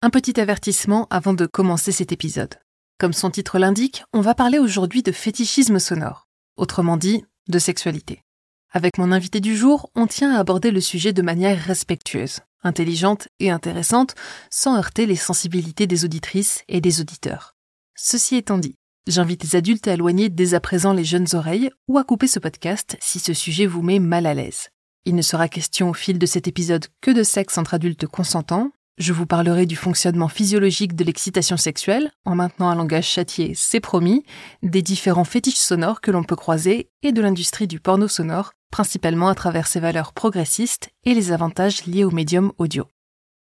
Un petit avertissement avant de commencer cet épisode. Comme son titre l'indique, on va parler aujourd'hui de fétichisme sonore, autrement dit, de sexualité. Avec mon invité du jour, on tient à aborder le sujet de manière respectueuse, intelligente et intéressante, sans heurter les sensibilités des auditrices et des auditeurs. Ceci étant dit, j'invite les adultes à éloigner dès à présent les jeunes oreilles ou à couper ce podcast si ce sujet vous met mal à l'aise. Il ne sera question au fil de cet épisode que de sexe entre adultes consentants. Je vous parlerai du fonctionnement physiologique de l'excitation sexuelle, en maintenant un langage châtié, c'est promis, des différents fétiches sonores que l'on peut croiser et de l'industrie du porno sonore, principalement à travers ses valeurs progressistes et les avantages liés au médium audio.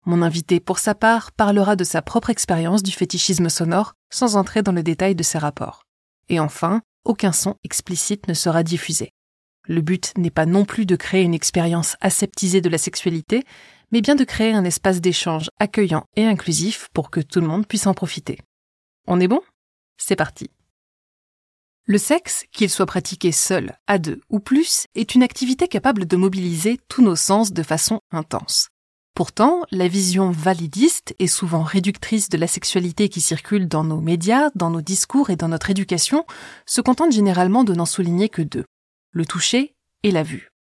Mon invité, pour sa part, parlera de sa propre expérience du fétichisme sonore sans entrer dans le détail de ses rapports. Et enfin, aucun son explicite ne sera diffusé. Le but n'est pas non plus de créer une expérience aseptisée de la sexualité, mais bien de créer un espace d'échange accueillant et inclusif pour que tout le monde puisse en profiter. On est bon? C'est parti. Le sexe, qu'il soit pratiqué seul, à deux ou plus, est une activité capable de mobiliser tous nos sens de façon intense. Pourtant, la vision validiste et souvent réductrice de la sexualité qui circule dans nos médias, dans nos discours et dans notre éducation se contente généralement de n'en souligner que deux le toucher et la vue.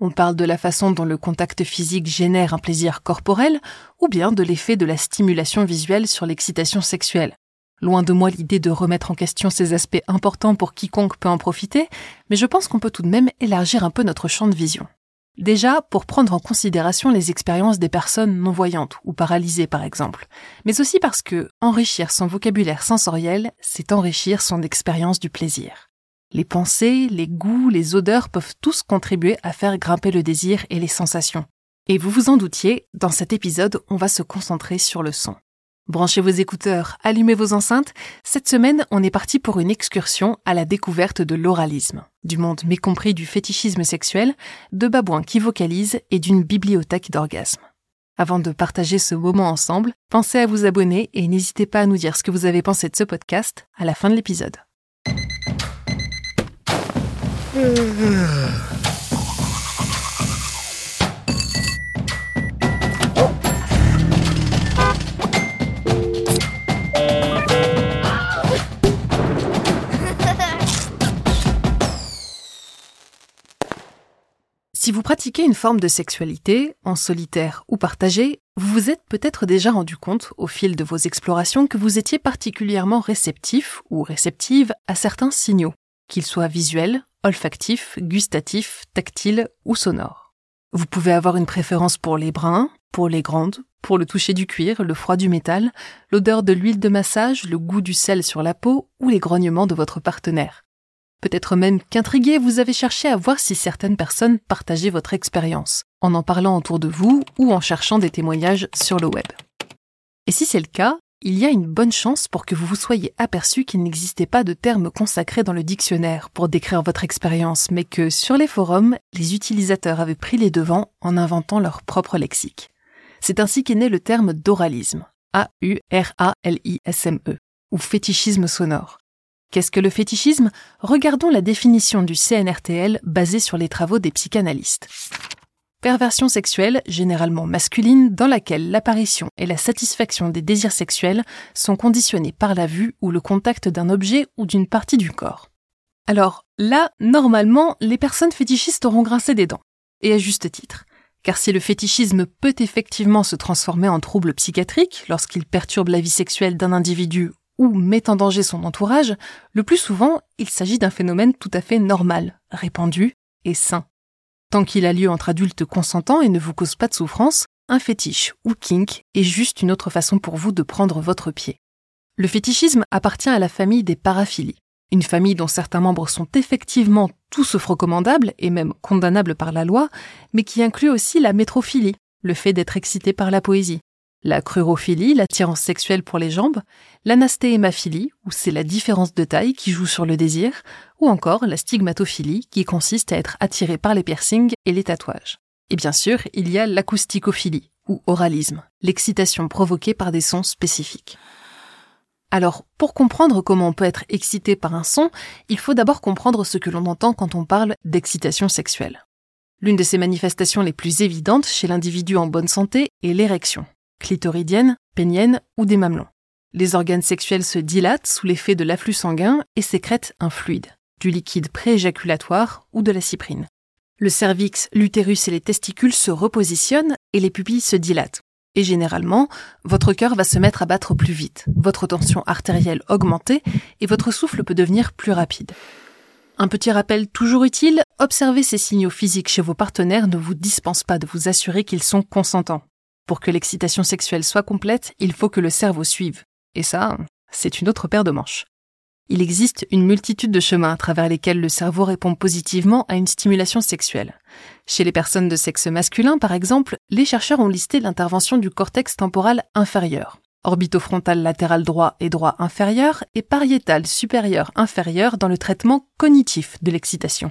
On parle de la façon dont le contact physique génère un plaisir corporel ou bien de l'effet de la stimulation visuelle sur l'excitation sexuelle. Loin de moi l'idée de remettre en question ces aspects importants pour quiconque peut en profiter, mais je pense qu'on peut tout de même élargir un peu notre champ de vision. Déjà, pour prendre en considération les expériences des personnes non-voyantes ou paralysées par exemple, mais aussi parce que enrichir son vocabulaire sensoriel, c'est enrichir son expérience du plaisir. Les pensées, les goûts, les odeurs peuvent tous contribuer à faire grimper le désir et les sensations. Et vous vous en doutiez, dans cet épisode, on va se concentrer sur le son. Branchez vos écouteurs, allumez vos enceintes. Cette semaine, on est parti pour une excursion à la découverte de l'oralisme, du monde mécompris du fétichisme sexuel, de babouins qui vocalisent et d'une bibliothèque d'orgasmes. Avant de partager ce moment ensemble, pensez à vous abonner et n'hésitez pas à nous dire ce que vous avez pensé de ce podcast à la fin de l'épisode. Si vous pratiquez une forme de sexualité, en solitaire ou partagée, vous vous êtes peut-être déjà rendu compte au fil de vos explorations que vous étiez particulièrement réceptif ou réceptive à certains signaux, qu'ils soient visuels, olfactif, gustatif, tactile ou sonore. Vous pouvez avoir une préférence pour les brins, pour les grandes, pour le toucher du cuir, le froid du métal, l'odeur de l'huile de massage, le goût du sel sur la peau ou les grognements de votre partenaire. Peut-être même qu'intrigué, vous avez cherché à voir si certaines personnes partageaient votre expérience, en en parlant autour de vous ou en cherchant des témoignages sur le web. Et si c'est le cas, il y a une bonne chance pour que vous vous soyez aperçu qu'il n'existait pas de terme consacré dans le dictionnaire pour décrire votre expérience, mais que sur les forums, les utilisateurs avaient pris les devants en inventant leur propre lexique. C'est ainsi qu'est né le terme d'oralisme, A-U-R-A-L-I-S-M-E, ou fétichisme sonore. Qu'est-ce que le fétichisme? Regardons la définition du CNRTL basée sur les travaux des psychanalystes. Perversion sexuelle, généralement masculine, dans laquelle l'apparition et la satisfaction des désirs sexuels sont conditionnés par la vue ou le contact d'un objet ou d'une partie du corps. Alors là, normalement, les personnes fétichistes auront grincé des dents. Et à juste titre. Car si le fétichisme peut effectivement se transformer en trouble psychiatrique lorsqu'il perturbe la vie sexuelle d'un individu ou met en danger son entourage, le plus souvent, il s'agit d'un phénomène tout à fait normal, répandu et sain. Tant qu'il a lieu entre adultes consentants et ne vous cause pas de souffrance, un fétiche ou kink est juste une autre façon pour vous de prendre votre pied. Le fétichisme appartient à la famille des paraphilies, une famille dont certains membres sont effectivement tous sauf recommandables et même condamnables par la loi, mais qui inclut aussi la métrophilie, le fait d'être excité par la poésie, la crurophilie, l'attirance sexuelle pour les jambes, l'anastéhémaphilie, où c'est la différence de taille qui joue sur le désir, ou encore la stigmatophilie, qui consiste à être attiré par les piercings et les tatouages. Et bien sûr, il y a l'acousticophilie, ou oralisme, l'excitation provoquée par des sons spécifiques. Alors, pour comprendre comment on peut être excité par un son, il faut d'abord comprendre ce que l'on entend quand on parle d'excitation sexuelle. L'une de ces manifestations les plus évidentes chez l'individu en bonne santé est l'érection clitoridienne, pénienne ou des mamelons. Les organes sexuels se dilatent sous l'effet de l'afflux sanguin et sécrètent un fluide, du liquide prééjaculatoire ou de la cyprine. Le cervix, l'utérus et les testicules se repositionnent et les pupilles se dilatent. Et généralement, votre cœur va se mettre à battre plus vite, votre tension artérielle augmenter et votre souffle peut devenir plus rapide. Un petit rappel toujours utile, observer ces signaux physiques chez vos partenaires ne vous dispense pas de vous assurer qu'ils sont consentants. Pour que l'excitation sexuelle soit complète, il faut que le cerveau suive. Et ça, c'est une autre paire de manches. Il existe une multitude de chemins à travers lesquels le cerveau répond positivement à une stimulation sexuelle. Chez les personnes de sexe masculin, par exemple, les chercheurs ont listé l'intervention du cortex temporal inférieur, orbitofrontal latéral droit et droit inférieur et pariétal supérieur inférieur dans le traitement cognitif de l'excitation.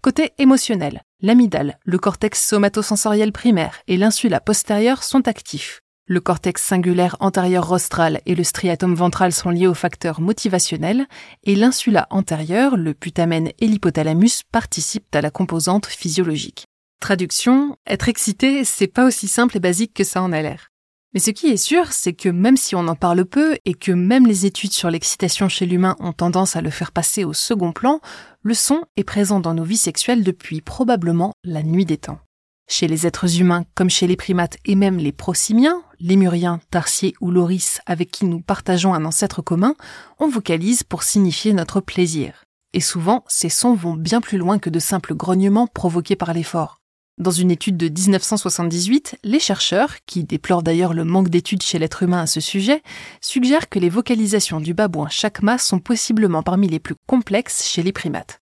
Côté émotionnel, l'amygdale, le cortex somatosensoriel primaire et l'insula postérieure sont actifs. Le cortex singulaire antérieur rostral et le striatum ventral sont liés au facteur motivationnel et l'insula antérieure, le putamen et l'hypothalamus participent à la composante physiologique. Traduction, être excité, c'est pas aussi simple et basique que ça en a l'air. Mais ce qui est sûr, c'est que même si on en parle peu et que même les études sur l'excitation chez l'humain ont tendance à le faire passer au second plan, le son est présent dans nos vies sexuelles depuis probablement la nuit des temps. Chez les êtres humains comme chez les primates et même les prosimiens, lémuriens, tarsiers ou loris avec qui nous partageons un ancêtre commun, on vocalise pour signifier notre plaisir. Et souvent, ces sons vont bien plus loin que de simples grognements provoqués par l'effort. Dans une étude de 1978, les chercheurs, qui déplorent d'ailleurs le manque d'études chez l'être humain à ce sujet, suggèrent que les vocalisations du babouin chakma sont possiblement parmi les plus complexes chez les primates.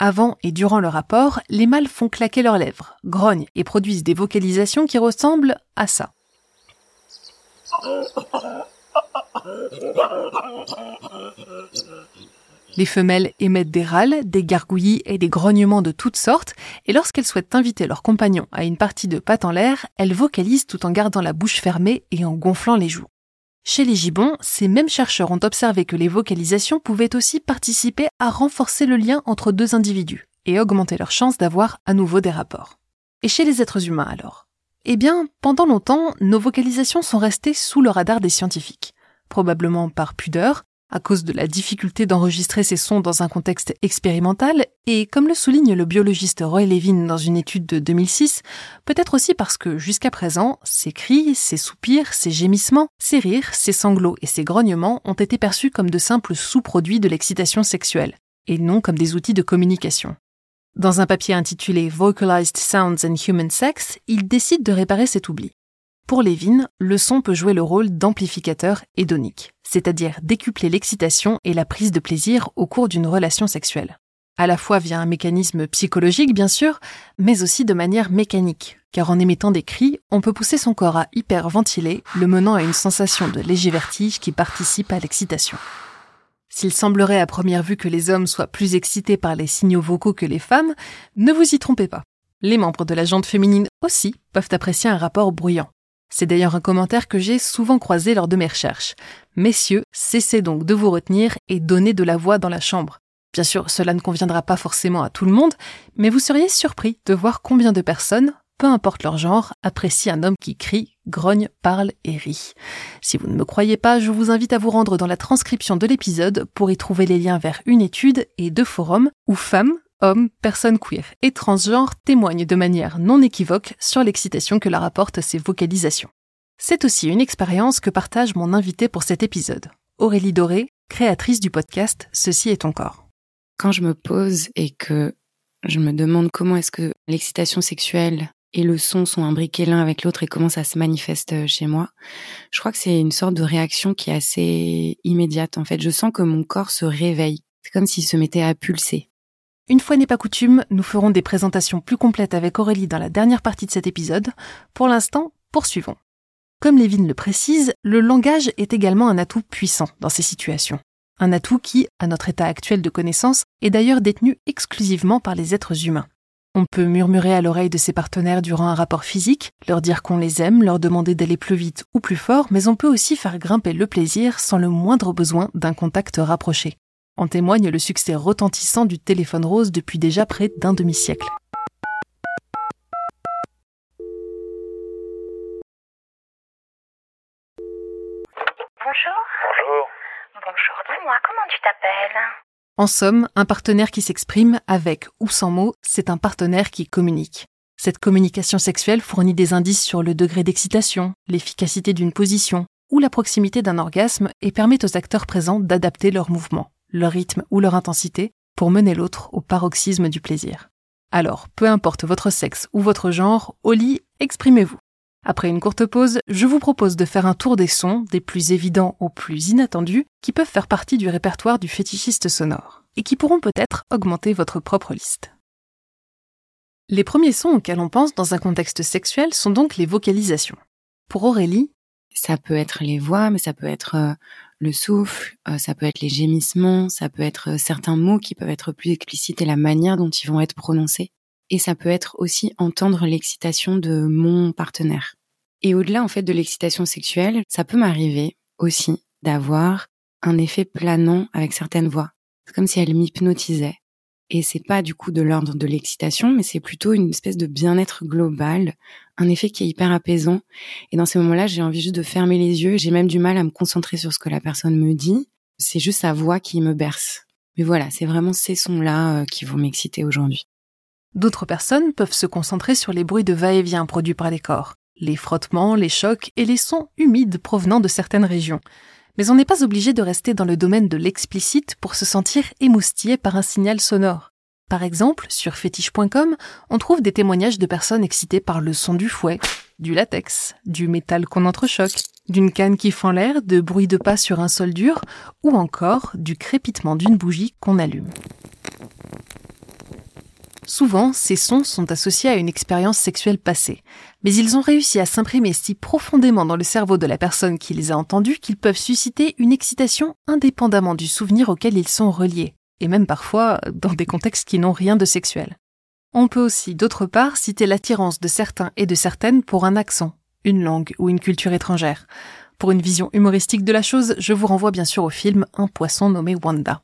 Avant et durant le rapport, les mâles font claquer leurs lèvres, grognent et produisent des vocalisations qui ressemblent à ça. Les femelles émettent des râles, des gargouillis et des grognements de toutes sortes, et lorsqu'elles souhaitent inviter leur compagnon à une partie de pâte en l'air, elles vocalisent tout en gardant la bouche fermée et en gonflant les joues. Chez les gibbons, ces mêmes chercheurs ont observé que les vocalisations pouvaient aussi participer à renforcer le lien entre deux individus et augmenter leurs chances d'avoir à nouveau des rapports. Et chez les êtres humains alors? Eh bien, pendant longtemps, nos vocalisations sont restées sous le radar des scientifiques, probablement par pudeur, à cause de la difficulté d'enregistrer ces sons dans un contexte expérimental, et comme le souligne le biologiste Roy Levin dans une étude de 2006, peut-être aussi parce que jusqu'à présent, ces cris, ces soupirs, ces gémissements, ces rires, ces sanglots et ces grognements ont été perçus comme de simples sous-produits de l'excitation sexuelle, et non comme des outils de communication. Dans un papier intitulé Vocalized Sounds and Human Sex, il décide de réparer cet oubli. Pour Levin, le son peut jouer le rôle d'amplificateur hédonique, c'est-à-dire décupler l'excitation et la prise de plaisir au cours d'une relation sexuelle. À la fois via un mécanisme psychologique, bien sûr, mais aussi de manière mécanique, car en émettant des cris, on peut pousser son corps à hyperventiler, le menant à une sensation de léger vertige qui participe à l'excitation. S'il semblerait à première vue que les hommes soient plus excités par les signaux vocaux que les femmes, ne vous y trompez pas. Les membres de la jante féminine aussi peuvent apprécier un rapport bruyant. C'est d'ailleurs un commentaire que j'ai souvent croisé lors de mes recherches. Messieurs, cessez donc de vous retenir et donnez de la voix dans la chambre. Bien sûr, cela ne conviendra pas forcément à tout le monde, mais vous seriez surpris de voir combien de personnes, peu importe leur genre, apprécient un homme qui crie, grogne, parle et rit. Si vous ne me croyez pas, je vous invite à vous rendre dans la transcription de l'épisode pour y trouver les liens vers une étude et deux forums où femmes, hommes, personnes queer et transgenres témoignent de manière non équivoque sur l'excitation que leur apportent ces vocalisations. C'est aussi une expérience que partage mon invité pour cet épisode, Aurélie Doré, créatrice du podcast Ceci est ton corps. Quand je me pose et que je me demande comment est-ce que l'excitation sexuelle et le son sont imbriqués l'un avec l'autre et comment ça se manifeste euh, chez moi. Je crois que c'est une sorte de réaction qui est assez immédiate. En fait, je sens que mon corps se réveille. C'est comme s'il se mettait à pulser. Une fois n'est pas coutume, nous ferons des présentations plus complètes avec Aurélie dans la dernière partie de cet épisode. Pour l'instant, poursuivons. Comme Lévin le précise, le langage est également un atout puissant dans ces situations. Un atout qui, à notre état actuel de connaissance, est d'ailleurs détenu exclusivement par les êtres humains. On peut murmurer à l'oreille de ses partenaires durant un rapport physique, leur dire qu'on les aime, leur demander d'aller plus vite ou plus fort, mais on peut aussi faire grimper le plaisir sans le moindre besoin d'un contact rapproché. En témoigne le succès retentissant du téléphone rose depuis déjà près d'un demi-siècle. bonjour. Bonjour. Bonjour, dis-moi, comment tu t'appelles? En somme, un partenaire qui s'exprime avec ou sans mots, c'est un partenaire qui communique. Cette communication sexuelle fournit des indices sur le degré d'excitation, l'efficacité d'une position ou la proximité d'un orgasme et permet aux acteurs présents d'adapter leurs mouvements, leur rythme ou leur intensité pour mener l'autre au paroxysme du plaisir. Alors, peu importe votre sexe ou votre genre, au lit, exprimez-vous. Après une courte pause, je vous propose de faire un tour des sons, des plus évidents aux plus inattendus, qui peuvent faire partie du répertoire du fétichiste sonore, et qui pourront peut-être augmenter votre propre liste. Les premiers sons auxquels on pense dans un contexte sexuel sont donc les vocalisations. Pour Aurélie, ça peut être les voix, mais ça peut être euh, le souffle, euh, ça peut être les gémissements, ça peut être euh, certains mots qui peuvent être plus explicites et la manière dont ils vont être prononcés. Et ça peut être aussi entendre l'excitation de mon partenaire. Et au-delà en fait de l'excitation sexuelle, ça peut m'arriver aussi d'avoir un effet planant avec certaines voix. C'est comme si elles m'hypnotisaient. Et c'est pas du coup de l'ordre de l'excitation, mais c'est plutôt une espèce de bien-être global, un effet qui est hyper apaisant. Et dans ces moments-là, j'ai envie juste de fermer les yeux. J'ai même du mal à me concentrer sur ce que la personne me dit. C'est juste sa voix qui me berce. Mais voilà, c'est vraiment ces sons-là euh, qui vont m'exciter aujourd'hui. D'autres personnes peuvent se concentrer sur les bruits de va-et-vient produits par les corps, les frottements, les chocs et les sons humides provenant de certaines régions. Mais on n'est pas obligé de rester dans le domaine de l'explicite pour se sentir émoustillé par un signal sonore. Par exemple, sur fétiche.com, on trouve des témoignages de personnes excitées par le son du fouet, du latex, du métal qu'on entrechoque, d'une canne qui fend l'air, de bruits de pas sur un sol dur, ou encore du crépitement d'une bougie qu'on allume. Souvent, ces sons sont associés à une expérience sexuelle passée, mais ils ont réussi à s'imprimer si profondément dans le cerveau de la personne qui les a entendus qu'ils peuvent susciter une excitation indépendamment du souvenir auquel ils sont reliés, et même parfois dans des contextes qui n'ont rien de sexuel. On peut aussi, d'autre part, citer l'attirance de certains et de certaines pour un accent, une langue ou une culture étrangère. Pour une vision humoristique de la chose, je vous renvoie bien sûr au film Un poisson nommé Wanda.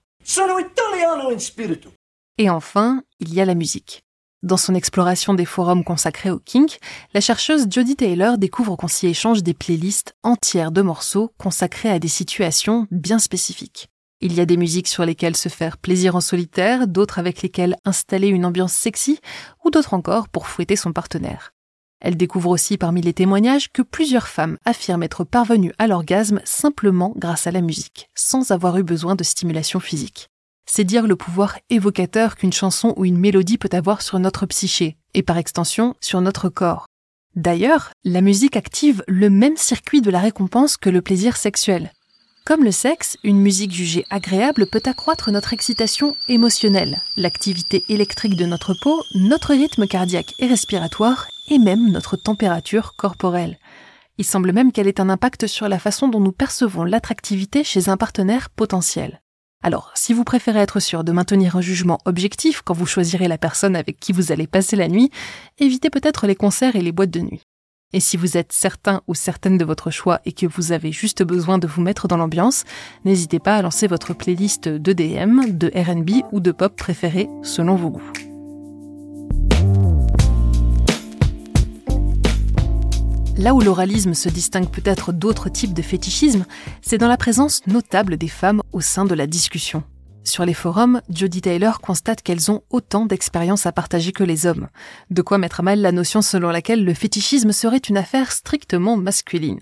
Et enfin, il y a la musique. Dans son exploration des forums consacrés au kink, la chercheuse Jodie Taylor découvre qu'on s'y échange des playlists entières de morceaux consacrés à des situations bien spécifiques. Il y a des musiques sur lesquelles se faire plaisir en solitaire, d'autres avec lesquelles installer une ambiance sexy, ou d'autres encore pour fouetter son partenaire. Elle découvre aussi parmi les témoignages que plusieurs femmes affirment être parvenues à l'orgasme simplement grâce à la musique, sans avoir eu besoin de stimulation physique. C'est dire le pouvoir évocateur qu'une chanson ou une mélodie peut avoir sur notre psyché, et par extension sur notre corps. D'ailleurs, la musique active le même circuit de la récompense que le plaisir sexuel. Comme le sexe, une musique jugée agréable peut accroître notre excitation émotionnelle, l'activité électrique de notre peau, notre rythme cardiaque et respiratoire, et même notre température corporelle. Il semble même qu'elle ait un impact sur la façon dont nous percevons l'attractivité chez un partenaire potentiel. Alors, si vous préférez être sûr de maintenir un jugement objectif quand vous choisirez la personne avec qui vous allez passer la nuit, évitez peut-être les concerts et les boîtes de nuit. Et si vous êtes certain ou certaine de votre choix et que vous avez juste besoin de vous mettre dans l'ambiance, n'hésitez pas à lancer votre playlist d'EDM, de RB ou de pop préférée selon vos goûts. Là où l'oralisme se distingue peut-être d'autres types de fétichisme, c'est dans la présence notable des femmes au sein de la discussion. Sur les forums, Jodie Taylor constate qu'elles ont autant d'expériences à partager que les hommes, de quoi mettre à mal la notion selon laquelle le fétichisme serait une affaire strictement masculine.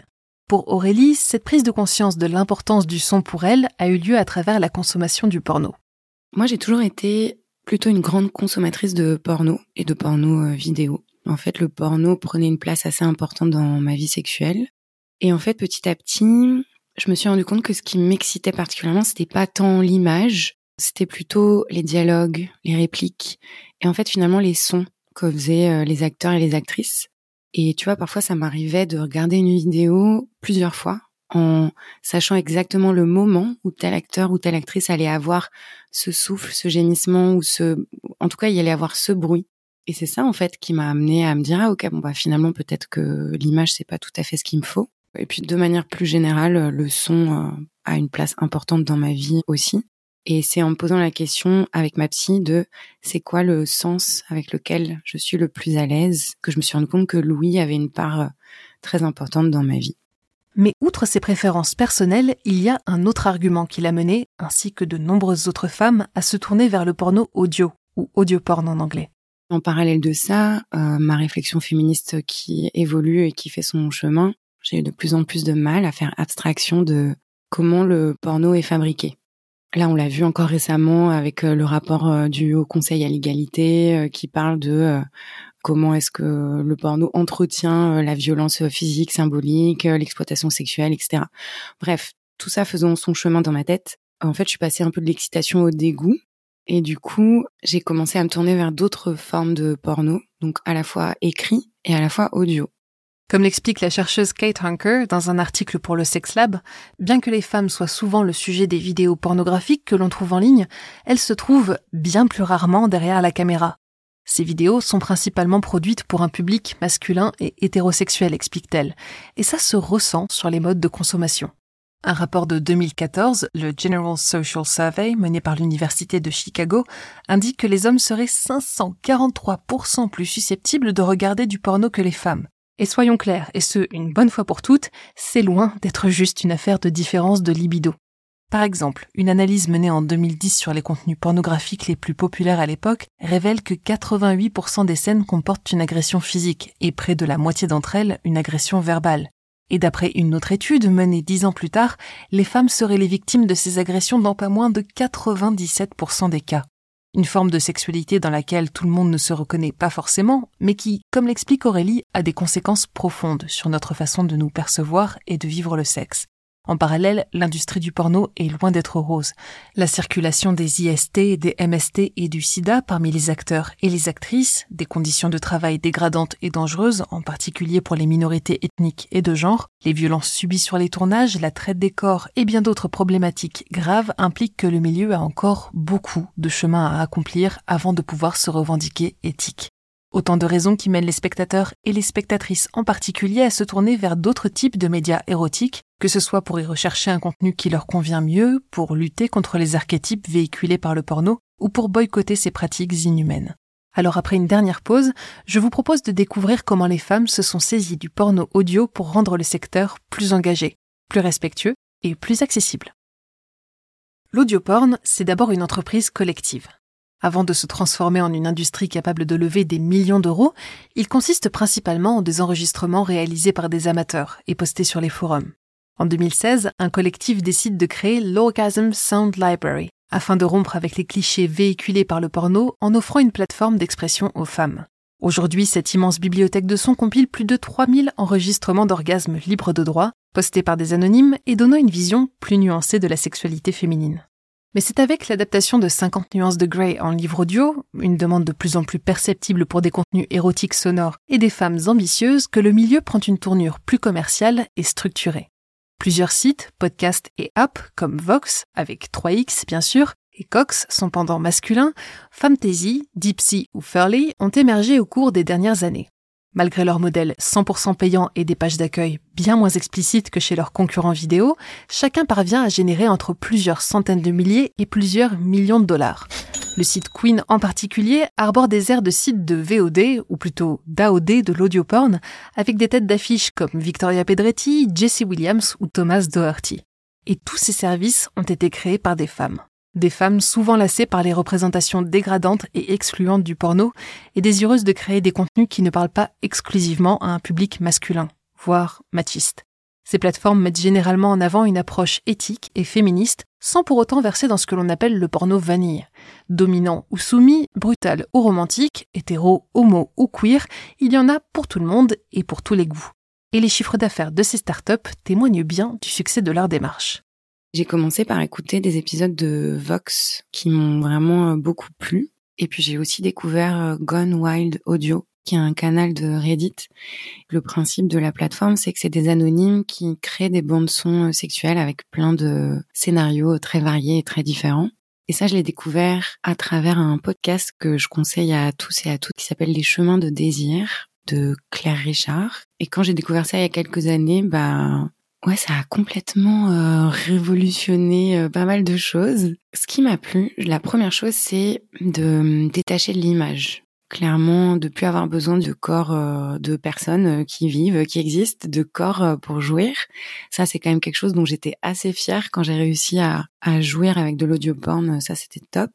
Pour Aurélie, cette prise de conscience de l'importance du son pour elle a eu lieu à travers la consommation du porno. Moi, j'ai toujours été plutôt une grande consommatrice de porno et de porno euh, vidéo. En fait, le porno prenait une place assez importante dans ma vie sexuelle. Et en fait, petit à petit, je me suis rendu compte que ce qui m'excitait particulièrement, c'était pas tant l'image, c'était plutôt les dialogues, les répliques, et en fait, finalement, les sons que faisaient euh, les acteurs et les actrices. Et tu vois, parfois, ça m'arrivait de regarder une vidéo plusieurs fois en sachant exactement le moment où tel acteur ou telle actrice allait avoir ce souffle, ce gémissement ou ce, en tout cas, il allait avoir ce bruit. Et c'est ça en fait qui m'a amené à me dire ah ok bon bah finalement peut-être que l'image c'est pas tout à fait ce qu'il me faut. Et puis de manière plus générale, le son euh, a une place importante dans ma vie aussi. Et c'est en me posant la question avec ma psy de c'est quoi le sens avec lequel je suis le plus à l'aise? que je me suis rendu compte que Louis avait une part euh, très importante dans ma vie. Mais outre ses préférences personnelles, il y a un autre argument qui l'a mené, ainsi que de nombreuses autres femmes, à se tourner vers le porno audio, ou audioporn en anglais. En parallèle de ça, euh, ma réflexion féministe qui évolue et qui fait son chemin, j'ai de plus en plus de mal à faire abstraction de comment le porno est fabriqué. Là, on l'a vu encore récemment avec euh, le rapport euh, du Haut Conseil à l'égalité qui parle de comment est-ce que le porno entretient la violence physique, symbolique, l'exploitation sexuelle, etc. Bref, tout ça faisant son chemin dans ma tête. En fait, je suis passée un peu de l'excitation au dégoût et du coup, j'ai commencé à me tourner vers d'autres formes de porno, donc à la fois écrit et à la fois audio. Comme l'explique la chercheuse Kate Hunker dans un article pour le Sex Lab, bien que les femmes soient souvent le sujet des vidéos pornographiques que l'on trouve en ligne, elles se trouvent bien plus rarement derrière la caméra. Ces vidéos sont principalement produites pour un public masculin et hétérosexuel, explique-t-elle, et ça se ressent sur les modes de consommation. Un rapport de 2014, le General Social Survey, mené par l'Université de Chicago, indique que les hommes seraient 543% plus susceptibles de regarder du porno que les femmes. Et soyons clairs, et ce, une bonne fois pour toutes, c'est loin d'être juste une affaire de différence de libido. Par exemple, une analyse menée en 2010 sur les contenus pornographiques les plus populaires à l'époque révèle que 88% des scènes comportent une agression physique et près de la moitié d'entre elles une agression verbale. Et d'après une autre étude menée dix ans plus tard, les femmes seraient les victimes de ces agressions dans pas moins de 97% des cas. Une forme de sexualité dans laquelle tout le monde ne se reconnaît pas forcément, mais qui, comme l'explique Aurélie, a des conséquences profondes sur notre façon de nous percevoir et de vivre le sexe. En parallèle, l'industrie du porno est loin d'être rose. La circulation des IST, des MST et du sida parmi les acteurs et les actrices, des conditions de travail dégradantes et dangereuses, en particulier pour les minorités ethniques et de genre, les violences subies sur les tournages, la traite des corps et bien d'autres problématiques graves impliquent que le milieu a encore beaucoup de chemin à accomplir avant de pouvoir se revendiquer éthique. Autant de raisons qui mènent les spectateurs et les spectatrices en particulier à se tourner vers d'autres types de médias érotiques, que ce soit pour y rechercher un contenu qui leur convient mieux, pour lutter contre les archétypes véhiculés par le porno, ou pour boycotter ces pratiques inhumaines. Alors après une dernière pause, je vous propose de découvrir comment les femmes se sont saisies du porno audio pour rendre le secteur plus engagé, plus respectueux et plus accessible. L'audioporn, c'est d'abord une entreprise collective. Avant de se transformer en une industrie capable de lever des millions d'euros, il consiste principalement en des enregistrements réalisés par des amateurs et postés sur les forums. En 2016, un collectif décide de créer l'Orgasm Sound Library, afin de rompre avec les clichés véhiculés par le porno en offrant une plateforme d'expression aux femmes. Aujourd'hui, cette immense bibliothèque de sons compile plus de 3000 enregistrements d'orgasmes libres de droit, postés par des anonymes et donnant une vision plus nuancée de la sexualité féminine. Mais c'est avec l'adaptation de 50 nuances de Grey en livre audio, une demande de plus en plus perceptible pour des contenus érotiques sonores et des femmes ambitieuses, que le milieu prend une tournure plus commerciale et structurée. Plusieurs sites, podcasts et apps comme Vox, avec 3X bien sûr, et Cox, son pendant masculin, Fantasy, Deepsy ou Furley ont émergé au cours des dernières années. Malgré leur modèle 100% payant et des pages d'accueil bien moins explicites que chez leurs concurrents vidéo, chacun parvient à générer entre plusieurs centaines de milliers et plusieurs millions de dollars. Le site Queen en particulier arbore des airs de sites de VOD, ou plutôt d'AOD de l'audioporn, avec des têtes d'affiches comme Victoria Pedretti, Jesse Williams ou Thomas Doherty. Et tous ces services ont été créés par des femmes. Des femmes souvent lassées par les représentations dégradantes et excluantes du porno et désireuses de créer des contenus qui ne parlent pas exclusivement à un public masculin, voire machiste. Ces plateformes mettent généralement en avant une approche éthique et féministe sans pour autant verser dans ce que l'on appelle le porno vanille. Dominant ou soumis, brutal ou romantique, hétéro, homo ou queer, il y en a pour tout le monde et pour tous les goûts. Et les chiffres d'affaires de ces startups témoignent bien du succès de leur démarche. J'ai commencé par écouter des épisodes de Vox qui m'ont vraiment euh, beaucoup plu. Et puis j'ai aussi découvert euh, Gone Wild Audio, qui est un canal de Reddit. Le principe de la plateforme, c'est que c'est des anonymes qui créent des bandes sons euh, sexuelles avec plein de scénarios très variés et très différents. Et ça, je l'ai découvert à travers un podcast que je conseille à tous et à toutes qui s'appelle Les chemins de désir de Claire Richard. Et quand j'ai découvert ça il y a quelques années, bah, Ouais, ça a complètement euh, révolutionné euh, pas mal de choses. Ce qui m'a plu, la première chose, c'est de détacher de l'image clairement de plus avoir besoin de corps euh, de personnes euh, qui vivent, qui existent, de corps euh, pour jouir. Ça, c'est quand même quelque chose dont j'étais assez fière quand j'ai réussi à, à jouir avec de l'audio porn. Ça, c'était top.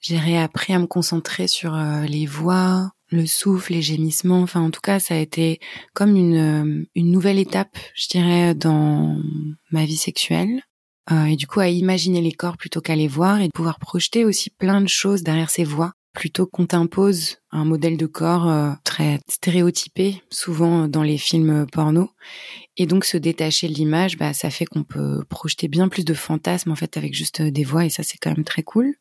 J'ai réappris à me concentrer sur les voix, le souffle, les gémissements. Enfin, en tout cas, ça a été comme une, une nouvelle étape, je dirais, dans ma vie sexuelle. et du coup, à imaginer les corps plutôt qu'à les voir et de pouvoir projeter aussi plein de choses derrière ces voix plutôt qu'on t'impose un modèle de corps euh, très stéréotypé, souvent dans les films porno. Et donc se détacher de l'image, bah, ça fait qu'on peut projeter bien plus de fantasmes en fait avec juste des voix et ça c'est quand même très cool.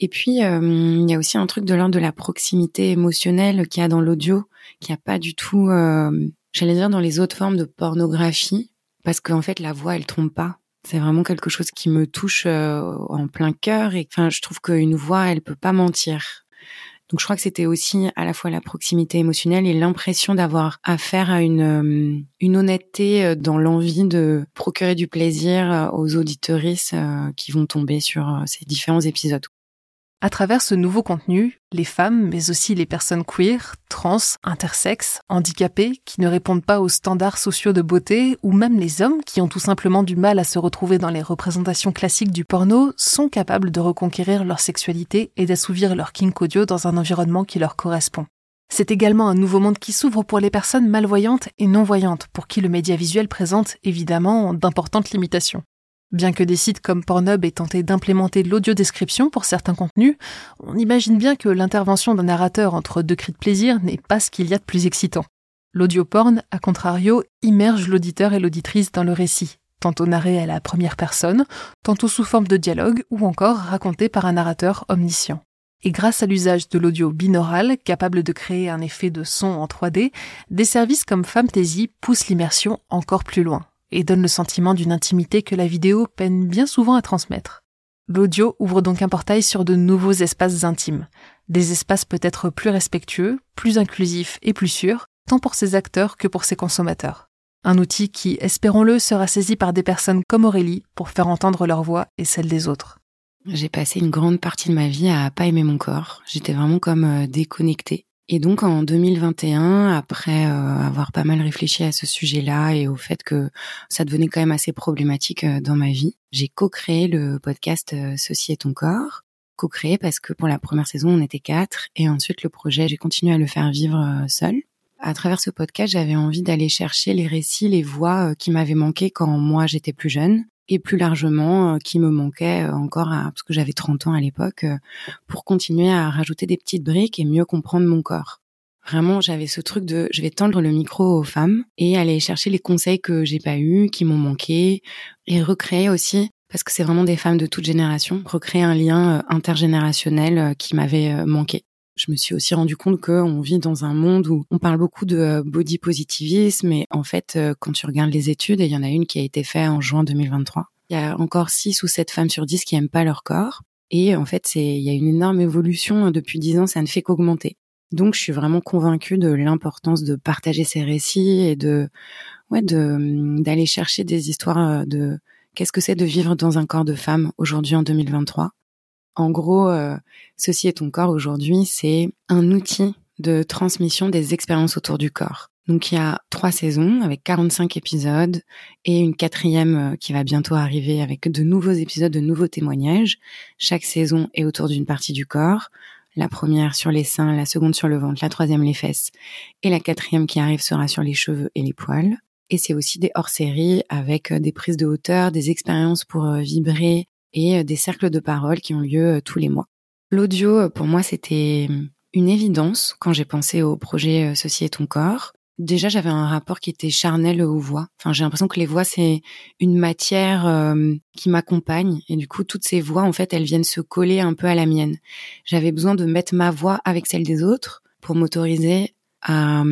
Et puis euh, il y a aussi un truc de l'ordre de la proximité émotionnelle qu'il y a dans l'audio, qu'il n'y a pas du tout, euh, j'allais dire dans les autres formes de pornographie, parce qu'en fait la voix elle trompe pas. C'est vraiment quelque chose qui me touche euh, en plein cœur et enfin je trouve qu'une voix elle peut pas mentir. Donc je crois que c'était aussi à la fois la proximité émotionnelle et l'impression d'avoir affaire à une une honnêteté dans l'envie de procurer du plaisir aux auditeuristes qui vont tomber sur ces différents épisodes. À travers ce nouveau contenu, les femmes, mais aussi les personnes queer, trans, intersexes, handicapées, qui ne répondent pas aux standards sociaux de beauté, ou même les hommes qui ont tout simplement du mal à se retrouver dans les représentations classiques du porno, sont capables de reconquérir leur sexualité et d'assouvir leur kink audio dans un environnement qui leur correspond. C'est également un nouveau monde qui s'ouvre pour les personnes malvoyantes et non-voyantes, pour qui le média visuel présente évidemment d'importantes limitations. Bien que des sites comme Pornhub aient tenté d'implémenter de l'audio-description pour certains contenus, on imagine bien que l'intervention d'un narrateur entre deux cris de plaisir n'est pas ce qu'il y a de plus excitant. L'audio-porn, à contrario, immerge l'auditeur et l'auditrice dans le récit, tantôt narré à la première personne, tantôt sous forme de dialogue ou encore raconté par un narrateur omniscient. Et grâce à l'usage de l'audio binaural, capable de créer un effet de son en 3D, des services comme Fantasy poussent l'immersion encore plus loin et donne le sentiment d'une intimité que la vidéo peine bien souvent à transmettre. L'audio ouvre donc un portail sur de nouveaux espaces intimes, des espaces peut-être plus respectueux, plus inclusifs et plus sûrs, tant pour ses acteurs que pour ses consommateurs. Un outil qui, espérons-le, sera saisi par des personnes comme Aurélie pour faire entendre leur voix et celle des autres. J'ai passé une grande partie de ma vie à pas aimer mon corps. J'étais vraiment comme euh, déconnectée. Et donc en 2021, après euh, avoir pas mal réfléchi à ce sujet-là et au fait que ça devenait quand même assez problématique euh, dans ma vie, j'ai co-créé le podcast euh, Ceci est ton corps. Co-créé parce que pour la première saison, on était quatre et ensuite le projet, j'ai continué à le faire vivre seul. À travers ce podcast, j'avais envie d'aller chercher les récits, les voix qui m'avaient manqué quand moi j'étais plus jeune et plus largement euh, qui me manquait euh, encore à, parce que j'avais 30 ans à l'époque euh, pour continuer à rajouter des petites briques et mieux comprendre mon corps. Vraiment, j'avais ce truc de je vais tendre le micro aux femmes et aller chercher les conseils que j'ai pas eu, qui m'ont manqué et recréer aussi parce que c'est vraiment des femmes de toute génération, recréer un lien intergénérationnel qui m'avait manqué je me suis aussi rendu compte qu'on vit dans un monde où on parle beaucoup de euh, body positivisme et en fait, euh, quand tu regardes les études, et il y en a une qui a été faite en juin 2023, il y a encore 6 ou 7 femmes sur 10 qui aiment pas leur corps. Et en fait, il y a une énorme évolution depuis 10 ans, ça ne fait qu'augmenter. Donc, je suis vraiment convaincue de l'importance de partager ces récits et de ouais de d'aller chercher des histoires euh, de qu'est-ce que c'est de vivre dans un corps de femme aujourd'hui en 2023 en gros, euh, Ceci est ton corps aujourd'hui, c'est un outil de transmission des expériences autour du corps. Donc il y a trois saisons avec 45 épisodes et une quatrième euh, qui va bientôt arriver avec de nouveaux épisodes, de nouveaux témoignages. Chaque saison est autour d'une partie du corps. La première sur les seins, la seconde sur le ventre, la troisième les fesses et la quatrième qui arrive sera sur les cheveux et les poils. Et c'est aussi des hors-séries avec euh, des prises de hauteur, des expériences pour vibrer, et euh, des cercles de parole qui ont lieu euh, tous les mois. L'audio, euh, pour moi, c'était une évidence quand j'ai pensé au projet Ceci est ton corps. Déjà, j'avais un rapport qui était charnel aux voix. Enfin, j'ai l'impression que les voix, c'est une matière qui m'accompagne. Et du coup, toutes ces voix, en fait, elles viennent se coller un peu à la mienne. J'avais besoin de mettre ma voix avec celle des autres pour m'autoriser à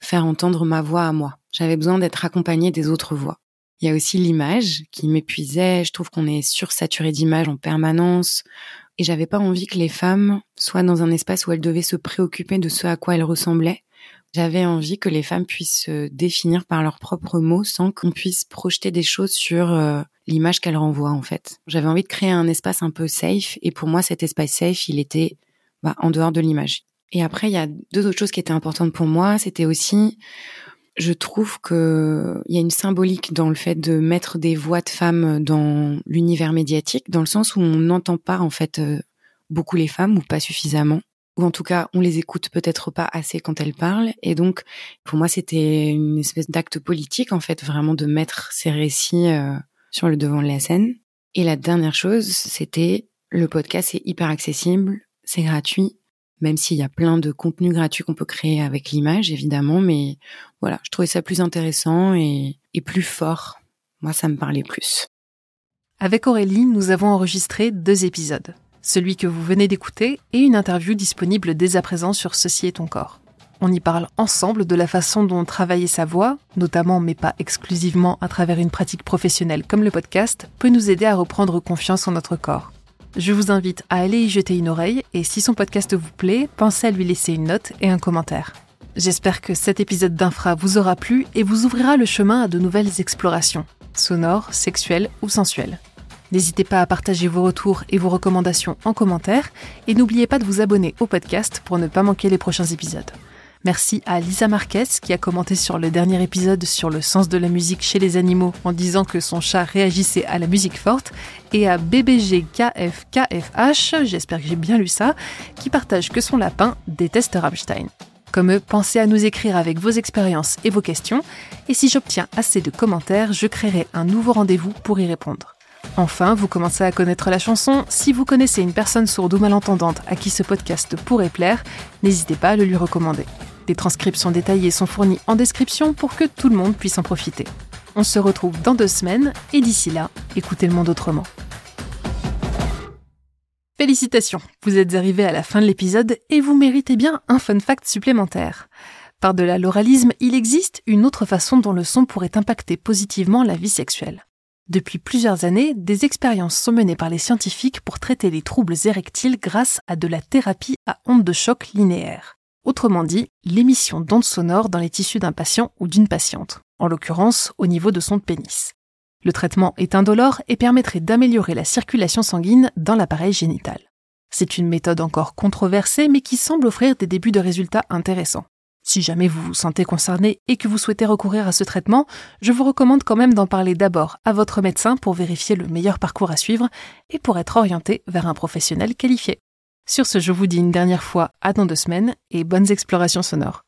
faire entendre ma voix à moi. J'avais besoin d'être accompagnée des autres voix. Il y a aussi l'image qui m'épuisait. Je trouve qu'on est sursaturé d'images en permanence. Et j'avais pas envie que les femmes soient dans un espace où elles devaient se préoccuper de ce à quoi elles ressemblaient. J'avais envie que les femmes puissent se définir par leurs propres mots sans qu'on puisse projeter des choses sur euh, l'image qu'elles renvoient en fait. J'avais envie de créer un espace un peu safe et pour moi cet espace safe il était bah, en dehors de l'image. Et après, il y a deux autres choses qui étaient importantes pour moi. C'était aussi, je trouve que il y a une symbolique dans le fait de mettre des voix de femmes dans l'univers médiatique, dans le sens où on n'entend pas en fait euh, beaucoup les femmes ou pas suffisamment. Ou en tout cas on les écoute peut-être pas assez quand elles parlent. Et donc pour moi c'était une espèce d'acte politique en fait vraiment de mettre ces récits euh, sur le devant de la scène. Et la dernière chose c'était le podcast est hyper accessible c'est gratuit même s'il y a plein de contenus gratuits qu'on peut créer avec l'image évidemment mais voilà je trouvais ça plus intéressant et, et plus fort moi ça me parlait plus avec Aurélie, nous avons enregistré deux épisodes celui que vous venez d'écouter, et une interview disponible dès à présent sur Ceci est ton corps. On y parle ensemble de la façon dont travailler sa voix, notamment mais pas exclusivement à travers une pratique professionnelle comme le podcast, peut nous aider à reprendre confiance en notre corps. Je vous invite à aller y jeter une oreille et si son podcast vous plaît, pensez à lui laisser une note et un commentaire. J'espère que cet épisode d'Infra vous aura plu et vous ouvrira le chemin à de nouvelles explorations, sonores, sexuelles ou sensuelles. N'hésitez pas à partager vos retours et vos recommandations en commentaire et n'oubliez pas de vous abonner au podcast pour ne pas manquer les prochains épisodes. Merci à Lisa Marquez qui a commenté sur le dernier épisode sur le sens de la musique chez les animaux en disant que son chat réagissait à la musique forte et à BBGKFKFH, j'espère que j'ai bien lu ça, qui partage que son lapin déteste Rammstein. Comme eux, pensez à nous écrire avec vos expériences et vos questions et si j'obtiens assez de commentaires, je créerai un nouveau rendez-vous pour y répondre. Enfin, vous commencez à connaître la chanson. Si vous connaissez une personne sourde ou malentendante à qui ce podcast pourrait plaire, n'hésitez pas à le lui recommander. Des transcriptions détaillées sont fournies en description pour que tout le monde puisse en profiter. On se retrouve dans deux semaines et d'ici là, écoutez le monde autrement. Félicitations, vous êtes arrivé à la fin de l'épisode et vous méritez bien un fun fact supplémentaire. Par-delà l'oralisme, il existe une autre façon dont le son pourrait impacter positivement la vie sexuelle. Depuis plusieurs années, des expériences sont menées par les scientifiques pour traiter les troubles érectiles grâce à de la thérapie à ondes de choc linéaires. Autrement dit, l'émission d'ondes sonores dans les tissus d'un patient ou d'une patiente, en l'occurrence au niveau de son pénis. Le traitement est indolore et permettrait d'améliorer la circulation sanguine dans l'appareil génital. C'est une méthode encore controversée mais qui semble offrir des débuts de résultats intéressants. Si jamais vous vous sentez concerné et que vous souhaitez recourir à ce traitement, je vous recommande quand même d'en parler d'abord à votre médecin pour vérifier le meilleur parcours à suivre et pour être orienté vers un professionnel qualifié. Sur ce, je vous dis une dernière fois à dans deux semaines et bonnes explorations sonores.